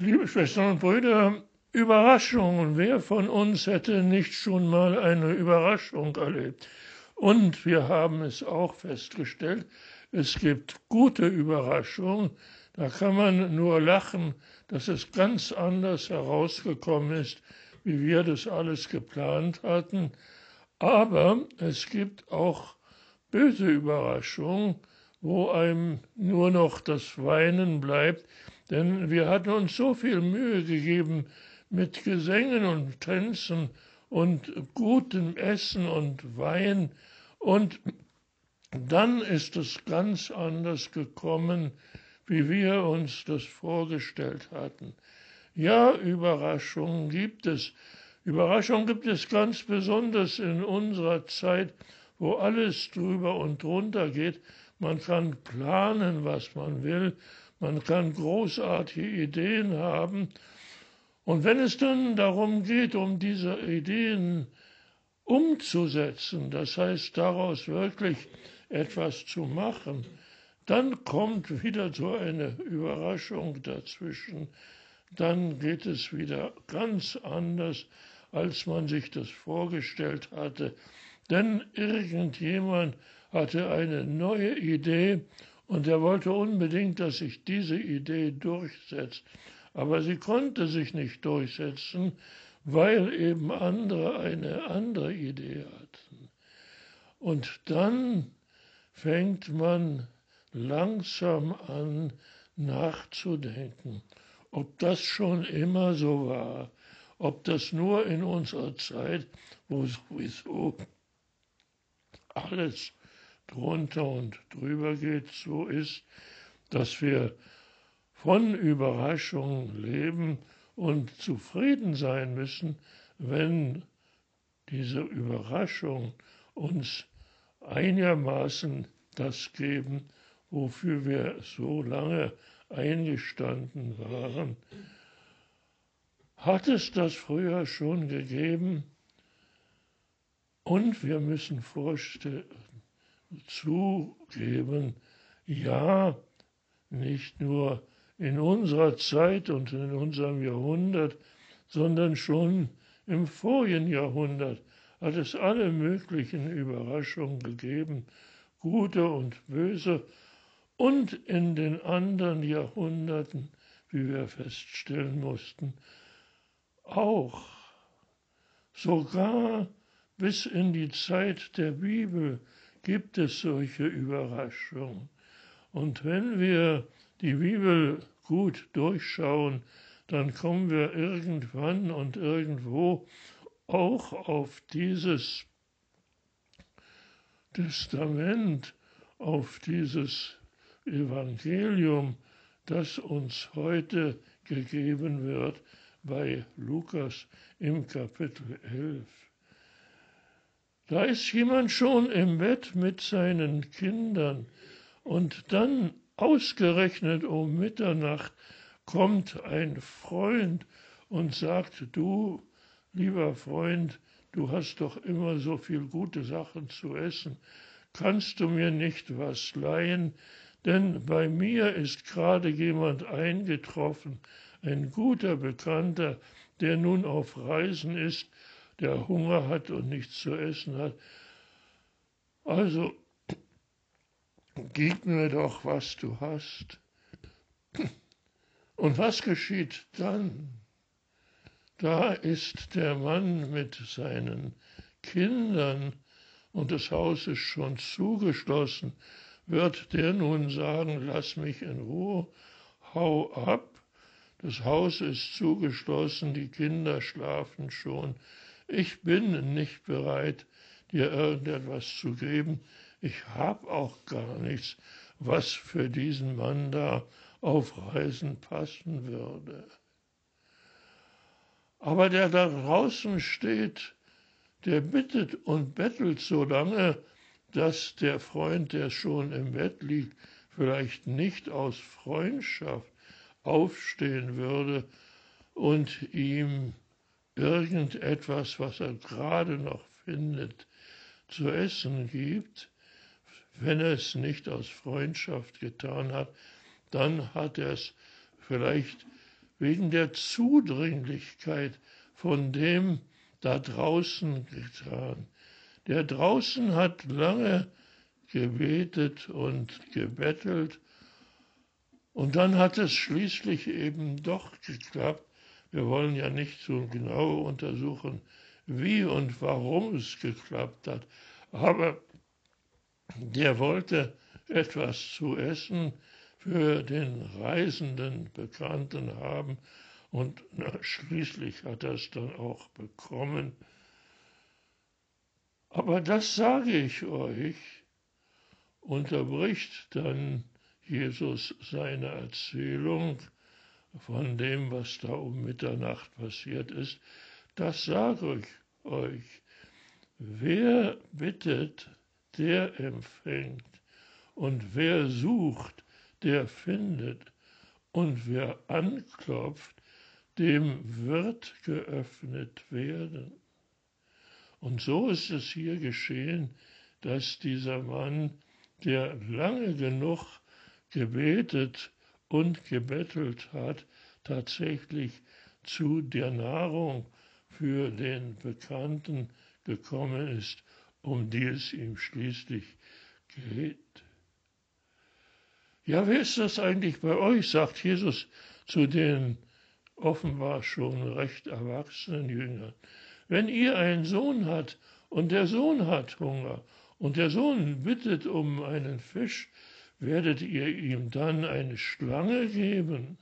Liebe Schwestern und Brüder, Überraschungen. Wer von uns hätte nicht schon mal eine Überraschung erlebt? Und wir haben es auch festgestellt, es gibt gute Überraschungen. Da kann man nur lachen, dass es ganz anders herausgekommen ist, wie wir das alles geplant hatten. Aber es gibt auch böse Überraschungen, wo einem nur noch das Weinen bleibt, denn wir hatten uns so viel Mühe gegeben mit Gesängen und Tänzen und gutem Essen und Wein und dann ist es ganz anders gekommen, wie wir uns das vorgestellt hatten. Ja, Überraschungen gibt es. Überraschungen gibt es ganz besonders in unserer Zeit, wo alles drüber und drunter geht. Man kann planen, was man will, man kann großartige Ideen haben. Und wenn es dann darum geht, um diese Ideen umzusetzen, das heißt daraus wirklich etwas zu machen, dann kommt wieder so eine Überraschung dazwischen, dann geht es wieder ganz anders, als man sich das vorgestellt hatte. Denn irgendjemand hatte eine neue Idee und er wollte unbedingt, dass sich diese Idee durchsetzt. Aber sie konnte sich nicht durchsetzen, weil eben andere eine andere Idee hatten. Und dann fängt man langsam an nachzudenken, ob das schon immer so war, ob das nur in unserer Zeit, wo sowieso alles drunter und drüber geht, so ist, dass wir von Überraschungen leben und zufrieden sein müssen, wenn diese Überraschung uns einigermaßen das geben, wofür wir so lange eingestanden waren. Hat es das früher schon gegeben? Und wir müssen vorstellen, zugeben, ja, nicht nur in unserer Zeit und in unserem Jahrhundert, sondern schon im vorigen Jahrhundert hat es alle möglichen Überraschungen gegeben, gute und böse, und in den anderen Jahrhunderten, wie wir feststellen mussten, auch. Sogar bis in die Zeit der Bibel gibt es solche Überraschungen. Und wenn wir die Bibel gut durchschauen, dann kommen wir irgendwann und irgendwo auch auf dieses Testament, auf dieses Evangelium, das uns heute gegeben wird bei Lukas im Kapitel 11. Da ist jemand schon im Bett mit seinen Kindern? Und dann ausgerechnet um Mitternacht kommt ein Freund und sagt, du, lieber Freund, du hast doch immer so viel gute Sachen zu essen, kannst du mir nicht was leihen, denn bei mir ist gerade jemand eingetroffen, ein guter Bekannter, der nun auf Reisen ist der Hunger hat und nichts zu essen hat. Also, gib mir doch, was du hast. Und was geschieht dann? Da ist der Mann mit seinen Kindern und das Haus ist schon zugeschlossen. Wird der nun sagen, lass mich in Ruhe, hau ab? Das Haus ist zugeschlossen, die Kinder schlafen schon. Ich bin nicht bereit, dir irgendetwas zu geben. Ich habe auch gar nichts, was für diesen Mann da auf Reisen passen würde. Aber der da draußen steht, der bittet und bettelt so lange, dass der Freund, der schon im Bett liegt, vielleicht nicht aus Freundschaft aufstehen würde und ihm irgendetwas, was er gerade noch findet, zu essen gibt, wenn er es nicht aus Freundschaft getan hat, dann hat er es vielleicht wegen der Zudringlichkeit von dem da draußen getan. Der draußen hat lange gebetet und gebettelt und dann hat es schließlich eben doch geklappt. Wir wollen ja nicht so genau untersuchen, wie und warum es geklappt hat, aber der wollte etwas zu essen für den reisenden Bekannten haben und na, schließlich hat er es dann auch bekommen. Aber das sage ich euch, unterbricht dann Jesus seine Erzählung von dem, was da um Mitternacht passiert ist, das sage ich euch. Wer bittet, der empfängt, und wer sucht, der findet, und wer anklopft, dem wird geöffnet werden. Und so ist es hier geschehen, dass dieser Mann, der lange genug gebetet und gebettelt hat, tatsächlich zu der Nahrung für den Bekannten gekommen ist, um die es ihm schließlich geht. Ja, wer ist das eigentlich bei euch, sagt Jesus zu den offenbar schon recht erwachsenen Jüngern. Wenn ihr einen Sohn habt und der Sohn hat Hunger und der Sohn bittet um einen Fisch, werdet ihr ihm dann eine Schlange geben?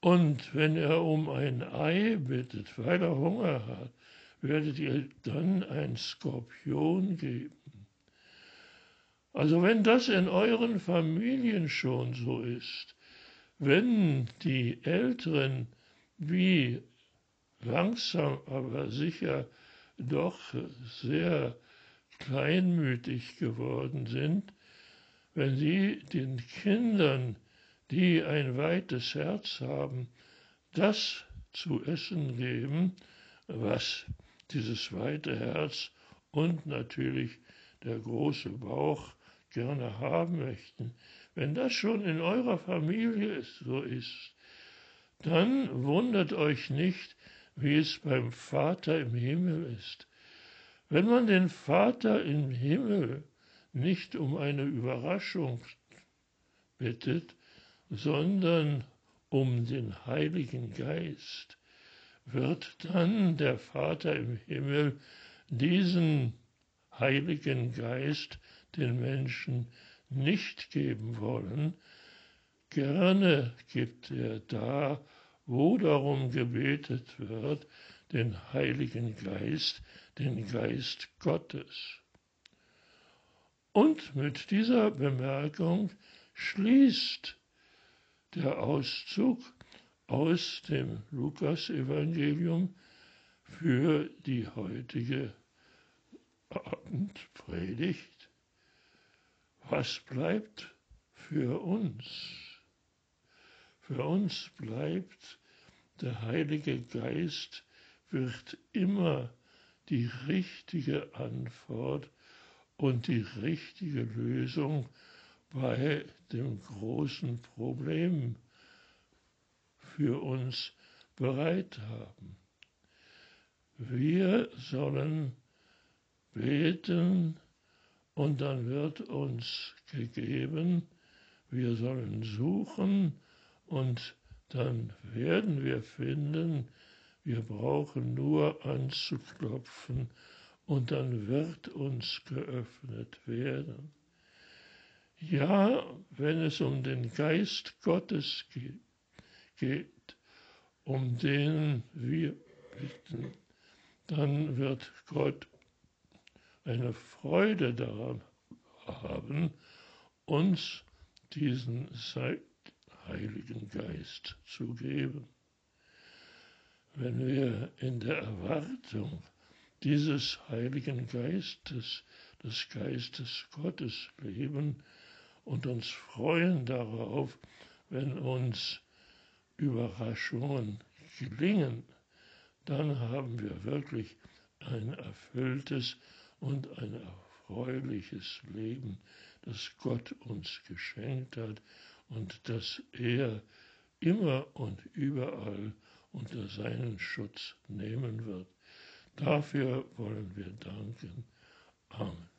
Und wenn er um ein Ei bittet, weil er Hunger hat, werdet ihr dann ein Skorpion geben? Also wenn das in euren Familien schon so ist, wenn die Älteren wie langsam aber sicher doch sehr kleinmütig geworden sind, wenn sie den Kindern, die ein weites Herz haben, das zu essen geben, was dieses weite Herz und natürlich der große Bauch gerne haben möchten. Wenn das schon in eurer Familie so ist, dann wundert euch nicht, wie es beim Vater im Himmel ist. Wenn man den Vater im Himmel nicht um eine Überraschung bittet, sondern um den Heiligen Geist, wird dann der Vater im Himmel diesen Heiligen Geist den Menschen nicht geben wollen. Gerne gibt er da, wo darum gebetet wird, den Heiligen Geist, den Geist Gottes. Und mit dieser Bemerkung schließt der Auszug aus dem Lukasevangelium für die heutige Abendpredigt. Was bleibt für uns? Für uns bleibt, der Heilige Geist wird immer die richtige Antwort und die richtige Lösung bei dem großen Problem für uns bereit haben. Wir sollen beten und dann wird uns gegeben, wir sollen suchen und dann werden wir finden, wir brauchen nur anzuklopfen und dann wird uns geöffnet werden. Ja, wenn es um den Geist Gottes geht, um den wir bitten, dann wird Gott eine Freude daran haben, uns diesen Heiligen Geist zu geben. Wenn wir in der Erwartung dieses Heiligen Geistes, des Geistes Gottes leben und uns freuen darauf, wenn uns Überraschungen gelingen, dann haben wir wirklich ein erfülltes und ein erfreuliches Leben, das Gott uns geschenkt hat und das er immer und überall unter seinen Schutz nehmen wird. Dafür wollen wir danken. Amen.